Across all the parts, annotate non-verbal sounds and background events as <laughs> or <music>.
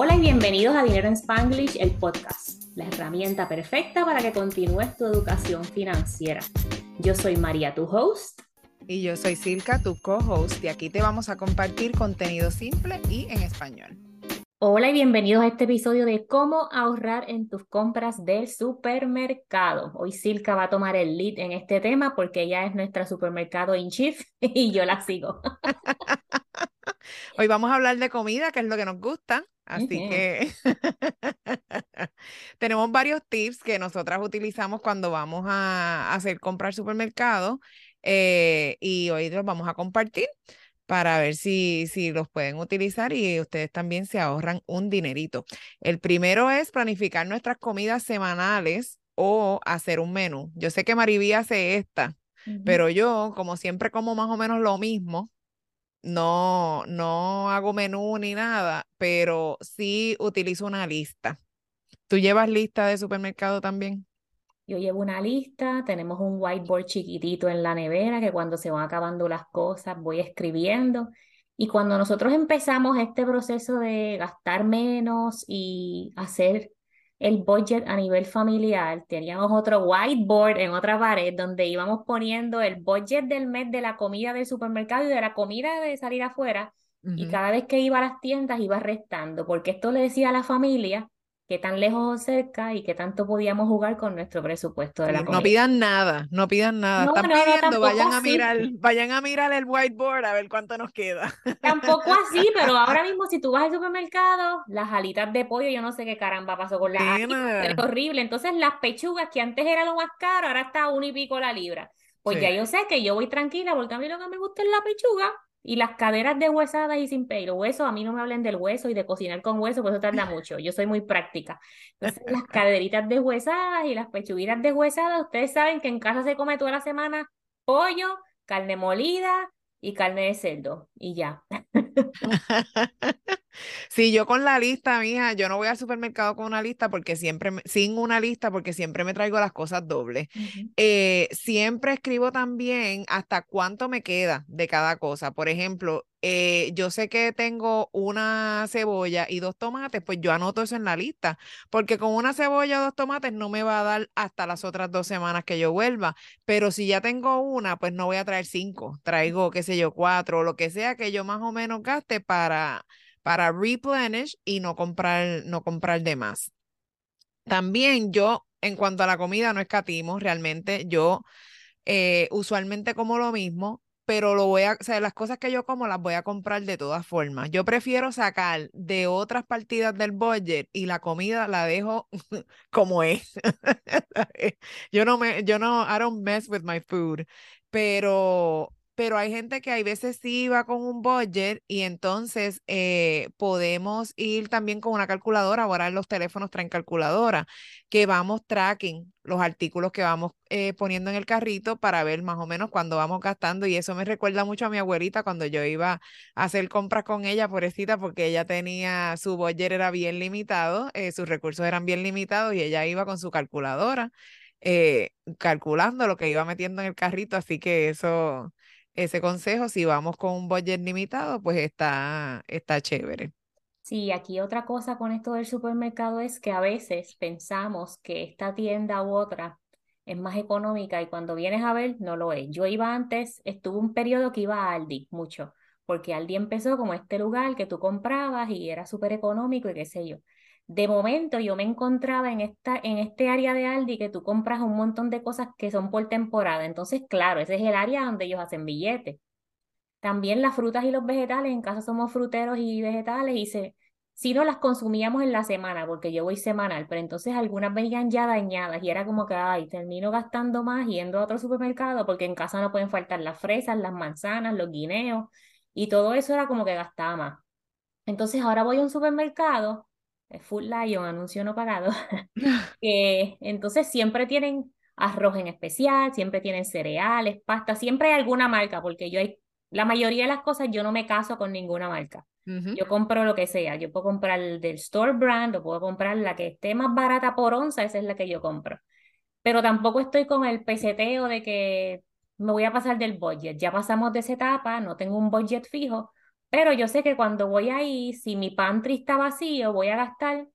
Hola y bienvenidos a Dinero en Spanglish, el podcast, la herramienta perfecta para que continúes tu educación financiera. Yo soy María, tu host. Y yo soy Silka, tu co-host, y aquí te vamos a compartir contenido simple y en español. Hola y bienvenidos a este episodio de cómo ahorrar en tus compras del supermercado. Hoy Silka va a tomar el lead en este tema porque ella es nuestra supermercado in chief <laughs> y yo la sigo. <laughs> Hoy vamos a hablar de comida, que es lo que nos gusta. Así que <laughs> tenemos varios tips que nosotras utilizamos cuando vamos a hacer comprar supermercado eh, y hoy los vamos a compartir para ver si, si los pueden utilizar y ustedes también se ahorran un dinerito. El primero es planificar nuestras comidas semanales o hacer un menú. Yo sé que Mariví hace esta, pero yo, como siempre como más o menos lo mismo, no, no hago menú ni nada, pero sí utilizo una lista. ¿Tú llevas lista de supermercado también? Yo llevo una lista, tenemos un whiteboard chiquitito en la nevera que cuando se van acabando las cosas voy escribiendo. Y cuando nosotros empezamos este proceso de gastar menos y hacer el budget a nivel familiar, teníamos otro whiteboard en otra pared donde íbamos poniendo el budget del mes de la comida del supermercado y de la comida de salir afuera. Y cada vez que iba a las tiendas iba restando, porque esto le decía a la familia qué tan lejos o cerca y qué tanto podíamos jugar con nuestro presupuesto de la comida. No pidan nada, no pidan nada. Están pidiendo, vayan a mirar, vayan a mirar el whiteboard a ver cuánto nos queda. Tampoco así, <laughs> pero ahora mismo si tú vas al supermercado, las alitas de pollo, yo no sé qué caramba pasó con las alitas, es horrible. Entonces las pechugas que antes era lo más caro, ahora está a uno y pico la libra. Pues ya yo sé que yo voy tranquila porque a mí lo que me gusta es la pechuga y las caderas deshuesadas y sin pelo, hueso, a mí no me hablen del hueso y de cocinar con hueso, pues eso tarda <laughs> mucho. Yo soy muy práctica. Entonces, las caderitas deshuesadas y las pechuguitas deshuesadas, ustedes saben que en casa se come toda la semana pollo, carne molida y carne de cerdo y ya. <laughs> <laughs> Sí, yo con la lista, mija, yo no voy al supermercado con una lista porque siempre, sin una lista porque siempre me traigo las cosas dobles. Eh, siempre escribo también hasta cuánto me queda de cada cosa. Por ejemplo, eh, yo sé que tengo una cebolla y dos tomates, pues yo anoto eso en la lista, porque con una cebolla o dos tomates no me va a dar hasta las otras dos semanas que yo vuelva, pero si ya tengo una, pues no voy a traer cinco, traigo, qué sé yo, cuatro o lo que sea que yo más o menos gaste para para replenish y no comprar, no comprar de más. También yo, en cuanto a la comida, no escatimo realmente. Yo eh, usualmente como lo mismo, pero lo voy a, o sea, las cosas que yo como las voy a comprar de todas formas. Yo prefiero sacar de otras partidas del budget y la comida la dejo <laughs> como es. <laughs> yo no me, yo no, I don't mess with my food, pero pero hay gente que hay veces sí va con un budget y entonces eh, podemos ir también con una calculadora. Ahora los teléfonos traen calculadora, que vamos tracking los artículos que vamos eh, poniendo en el carrito para ver más o menos cuándo vamos gastando. Y eso me recuerda mucho a mi abuelita cuando yo iba a hacer compras con ella, pobrecita, porque ella tenía, su budget era bien limitado, eh, sus recursos eran bien limitados y ella iba con su calculadora. calculando lo que iba metiendo en el carrito, así que eso, ese consejo, si vamos con un budget limitado, pues está, está chévere. Sí, aquí otra cosa con esto del supermercado es que a veces pensamos que esta tienda u otra es más económica y cuando vienes a ver no lo es. Yo iba antes, estuve un periodo que iba a Aldi mucho, porque Aldi empezó como este lugar que tú comprabas y era súper económico y qué sé yo de momento yo me encontraba en, esta, en este área de Aldi que tú compras un montón de cosas que son por temporada. Entonces, claro, ese es el área donde ellos hacen billetes. También las frutas y los vegetales, en casa somos fruteros y vegetales y se, si no las consumíamos en la semana, porque yo voy semanal, pero entonces algunas venían ya dañadas y era como que, ay, termino gastando más yendo a otro supermercado porque en casa no pueden faltar las fresas, las manzanas, los guineos y todo eso era como que gastaba más. Entonces ahora voy a un supermercado Full Lion, anuncio no pagado, <laughs> <laughs> entonces siempre tienen arroz en especial, siempre tienen cereales, pasta, siempre hay alguna marca, porque yo hay, la mayoría de las cosas yo no me caso con ninguna marca. Yo compro lo que sea, yo puedo comprar el del store brand o puedo comprar la que esté más barata por onza, esa es la que yo compro. Pero tampoco estoy con el peseteo de que me voy a pasar del budget. Ya pasamos de esa etapa, no tengo un budget fijo, Pero yo sé que cuando voy ahí, si mi pantry está vacío, voy a gastar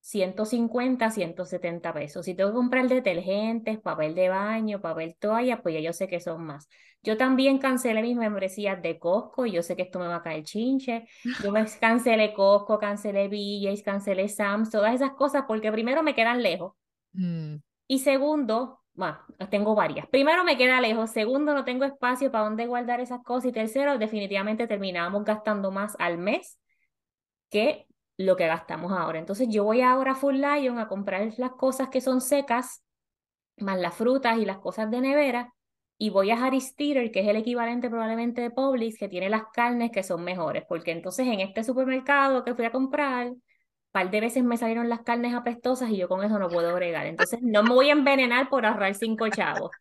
150, 170 pesos. Si tengo que comprar detergentes, papel de baño, papel toalla, pues ya yo sé que son más. Yo también cancelé mis membresías de Costco y yo sé que esto me va a caer chinche. Yo me <laughs> cancelé Costco, cancelé BJ's, cancelé Sam's, todas esas cosas porque primero me quedan lejos. Mm. Y segundo, bueno, tengo varias. Primero me queda lejos, segundo no tengo espacio para dónde guardar esas cosas y tercero definitivamente terminamos gastando más al mes que lo que gastamos ahora. Entonces yo voy ahora a Full Lion a comprar las cosas que son secas, más las frutas y las cosas de nevera, y voy a Harris Teeter, que es el equivalente probablemente de Publix, que tiene las carnes que son mejores, porque entonces en este supermercado que fui a comprar, par de veces me salieron las carnes apestosas y yo con eso no puedo bregar. Entonces no me voy a envenenar por ahorrar cinco chavos.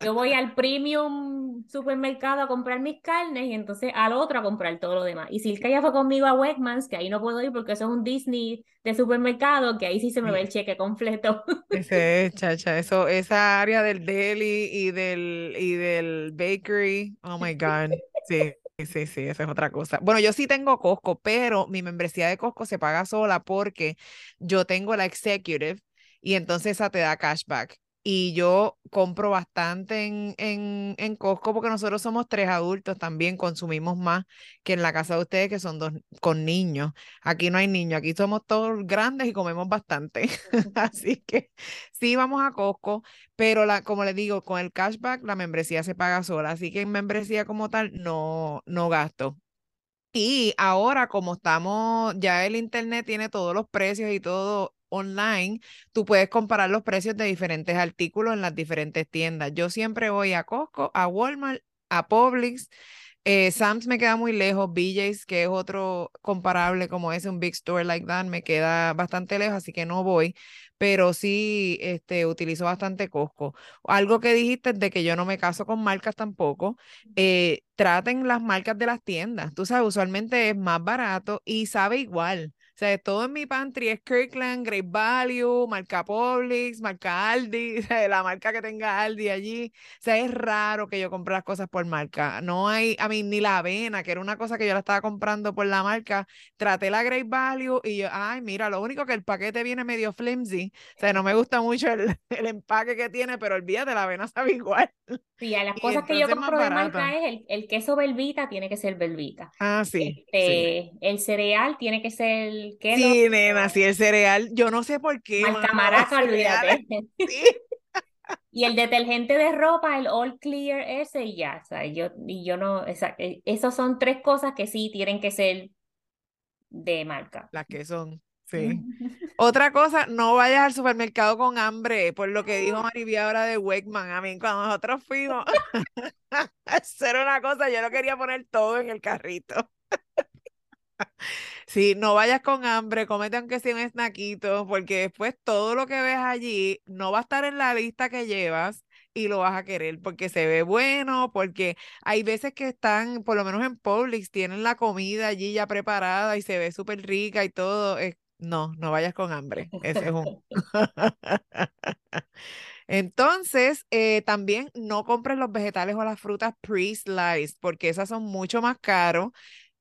Yo voy al premium supermercado a comprar mis carnes y entonces al otro a comprar todo lo demás. Y Silka ya fue conmigo a Wegmans, que ahí no puedo ir porque eso es un Disney de supermercado, que ahí sí se me ve el cheque completo. Ese es, chacha, eso, esa área del deli y del, y del bakery, oh my God, sí. Sí, sí, esa es otra cosa. Bueno, yo sí tengo Costco, pero mi membresía de Costco se paga sola porque yo tengo la executive y entonces esa te da cashback y yo compro bastante en, en, en, Costco porque nosotros somos tres adultos también, consumimos más que en la casa de ustedes que son dos con niños. Aquí no hay niños, aquí somos todos grandes y comemos bastante. <laughs> Así que sí vamos a Costco, pero la, como les digo, con el cashback la membresía se paga sola, así que en membresía como tal no, no gasto. Y ahora como estamos, ya el internet tiene todos los precios y todo online, tú puedes comparar los precios de diferentes artículos en las diferentes tiendas. Yo siempre voy a Costco, a Walmart, a Publix. Eh, Sam's me queda muy lejos, BJ's, que es otro comparable como ese, un big store like that, me queda bastante lejos, así que no voy, pero sí este, utilizo bastante Costco. Algo que dijiste de que yo no me caso con marcas tampoco, eh, traten las marcas de las tiendas, tú sabes, usualmente es más barato y sabe igual. Sea, todo en mi pantry es Kirkland, Great Value, marca Publix, marca Aldi, <laughs> o sea, la marca que tenga Aldi allí. O sea, es raro que yo compre las cosas por marca. No hay, a mí, ni la avena, que era una cosa que yo la estaba comprando por la marca, traté la Great Value y yo, ay, mira, lo único que el paquete viene medio flimsy. O sea, no me gusta mucho el, <laughs> el empaque que tiene, pero olvídate, la avena <laughs> sabe igual. Sí, a las cosas que yo compro de marca es el, el, queso Belvita tiene que ser Belvita. Ah, sí, este, El cereal tiene que ser ¿qué Sí, nena, sí, el cereal. Yo no sé por qué. Marca Maraca, olvídate. <laughs> Sí. <laughs> y el detergente de ropa, el All Clear ese y ya, o sea, yo, y yo no, esa, e, esos son tres cosas que sí tienen que ser de marca. Las que son. Sí. <laughs> Otra cosa, no vayas al supermercado con hambre, por lo que dijo <gasps> Marivia ahora de Wegman. A mí, cuando nosotros fuimos hacer una cosa, yo no quería poner todo en el carrito. Sí, no vayas con hambre, comete aunque sea un snackito, porque después todo lo que ves allí no va a estar en la lista que llevas y lo vas a querer porque se ve bueno, porque hay veces que están, por lo menos en Publix, tienen la comida allí ya preparada y se ve súper rica y todo. Es, no, no vayas con hambre. Ese es un. <laughs> Entonces, eh, también no compres los vegetales o las frutas pre-sliced, porque esas son mucho más caros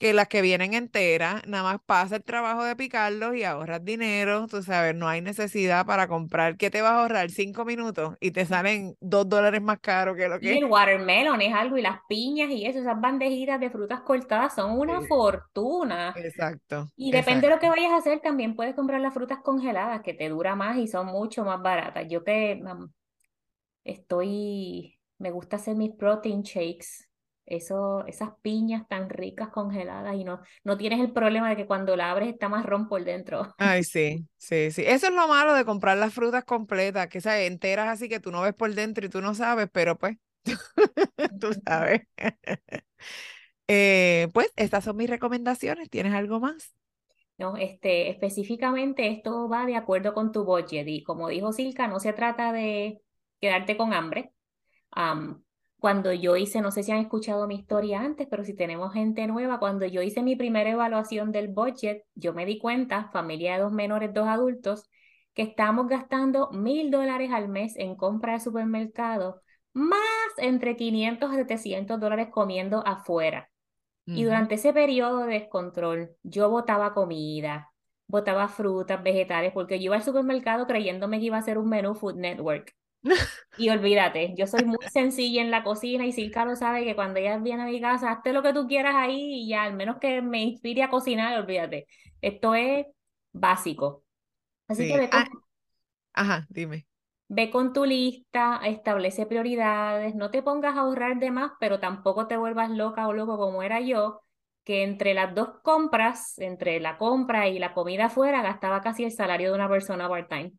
que las que vienen enteras, nada más pasa el trabajo de picarlos y ahorras dinero, tú sabes, no hay necesidad para comprar, ¿qué te vas a ahorrar? Cinco minutos y te salen dos dólares más caro que lo que... Y el watermelon es algo, y las piñas y eso, esas bandejitas de frutas cortadas son una fortuna. Exacto. Y depende de lo que vayas a hacer, también puedes comprar las frutas congeladas, que te dura más y son mucho más baratas. Yo que estoy, me gusta hacer mis protein shakes eso, esas piñas tan ricas congeladas y no, no tienes el problema de que cuando la abres está marrón por dentro. <laughs> Ay, sí, sí, sí. Eso es lo malo de comprar las frutas completas, que sabes, enteras así que tú no ves por dentro y tú no sabes, pero pues, <laughs> tú sabes. <laughs> Eh, pues estas son mis recomendaciones. ¿Tienes algo más? No, este, específicamente esto va de acuerdo con tu budget y como dijo Silka, no se trata de quedarte con hambre cuando yo hice, no sé si han escuchado mi historia antes, pero si tenemos gente nueva, cuando yo hice mi primera evaluación del budget, yo me di cuenta, familia de dos menores, dos adultos, que estamos gastando mil dólares al mes en compra de supermercado, más entre 500 a 700 dólares comiendo afuera. Y durante ese periodo de descontrol, yo botaba comida, botaba frutas, vegetales, porque yo iba al supermercado creyéndome que iba a ser un menú Food Network. Y olvídate, yo soy muy sencilla en la cocina y Silka lo sabe que cuando ella viene a mi casa, hazte lo que tú quieras ahí y ya, al menos que me inspire a cocinar, olvídate. Esto es básico. Así que ve con, ah, ajá, dime. ve con tu lista, establece prioridades, no te pongas a ahorrar de más, pero tampoco te vuelvas loca o loco como era yo, que entre las dos compras, entre la compra y la comida afuera, gastaba casi el salario de una persona part-time.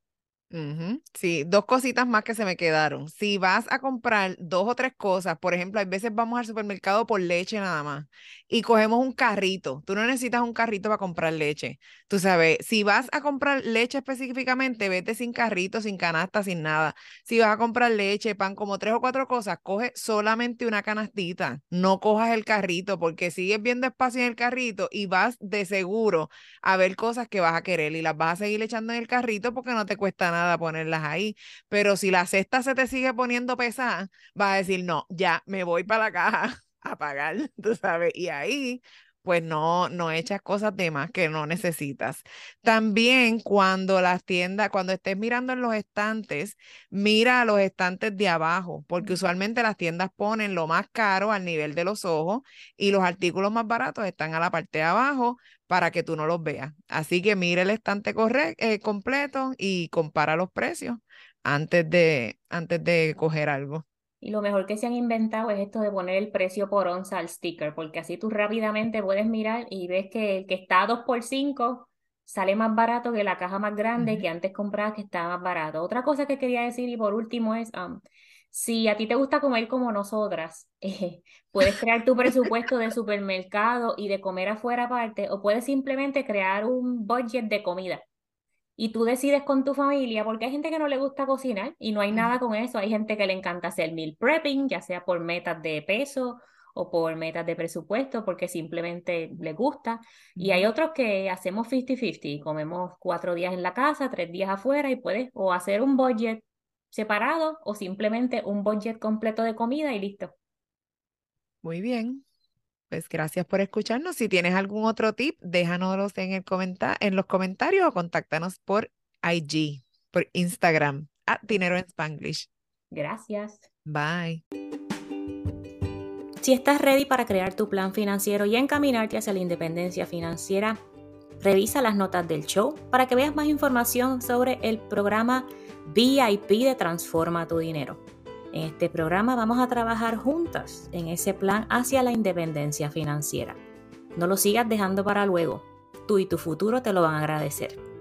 Sí, dos cositas más que se me quedaron. Si vas a comprar dos o tres cosas, por ejemplo, hay veces vamos al supermercado por leche nada más y cogemos un carrito. Tú no necesitas un carrito para comprar leche. Tú sabes, si vas a comprar leche específicamente, vete sin carrito, sin canasta, sin nada. Si vas a comprar leche, pan, como tres o cuatro cosas, coge solamente una canastita. No cojas el carrito porque sigues viendo espacio en el carrito y vas de seguro a ver cosas que vas a querer y las vas a seguir echando en el carrito porque no te cuesta nada ponerlas ahí. Pero si la cesta se te sigue poniendo pesada, va a decir, no, ya me voy para la caja <laughs> a pagar, <laughs> tú sabes. Y ahí pues no, no echas cosas de más que no necesitas. También cuando las tiendas, cuando estés mirando en los estantes, mira los estantes de abajo, porque usualmente las tiendas ponen lo más caro al nivel de los ojos y los artículos más baratos están a la parte de abajo para que tú no los veas. Así que mire el estante eh, completo y compara los precios antes de, antes de coger algo. Y lo mejor que se han inventado es esto de poner el precio por onza al sticker, porque así tú rápidamente puedes mirar y ves que el que está a 2 por 5 sale más barato que la caja más grande que antes comprabas que estaba más barato. Otra cosa que quería decir y por último es, um, si a ti te gusta comer como nosotras, eh, <laughs> puedes crear tu presupuesto de supermercado y de comer afuera aparte, o puedes simplemente crear un budget de comida y tú decides con tu familia, porque hay gente que no le gusta cocinar y no hay nada con eso. Hay gente que le encanta hacer meal prepping, ya sea por metas de peso o por metas de presupuesto, porque simplemente le gusta. Y hay otros que hacemos 50-50, comemos cuatro días en la casa, tres días afuera y puedes o hacer un budget separado o simplemente un budget completo de comida y listo. Muy bien. Pues gracias por escucharnos. Si tienes algún otro tip, déjanoslos en, el en los comentarios o contáctanos por IG, por Instagram, a Dinero en Spanglish. Gracias. Bye. Si estás ready para crear tu plan financiero y encaminarte hacia la independencia financiera, revisa las notas del show para que veas más información sobre el programa VIP de Transforma tu Dinero. En este programa vamos a trabajar juntas en ese plan hacia la independencia financiera. No lo sigas dejando para luego. Tú y tu futuro te lo van a agradecer.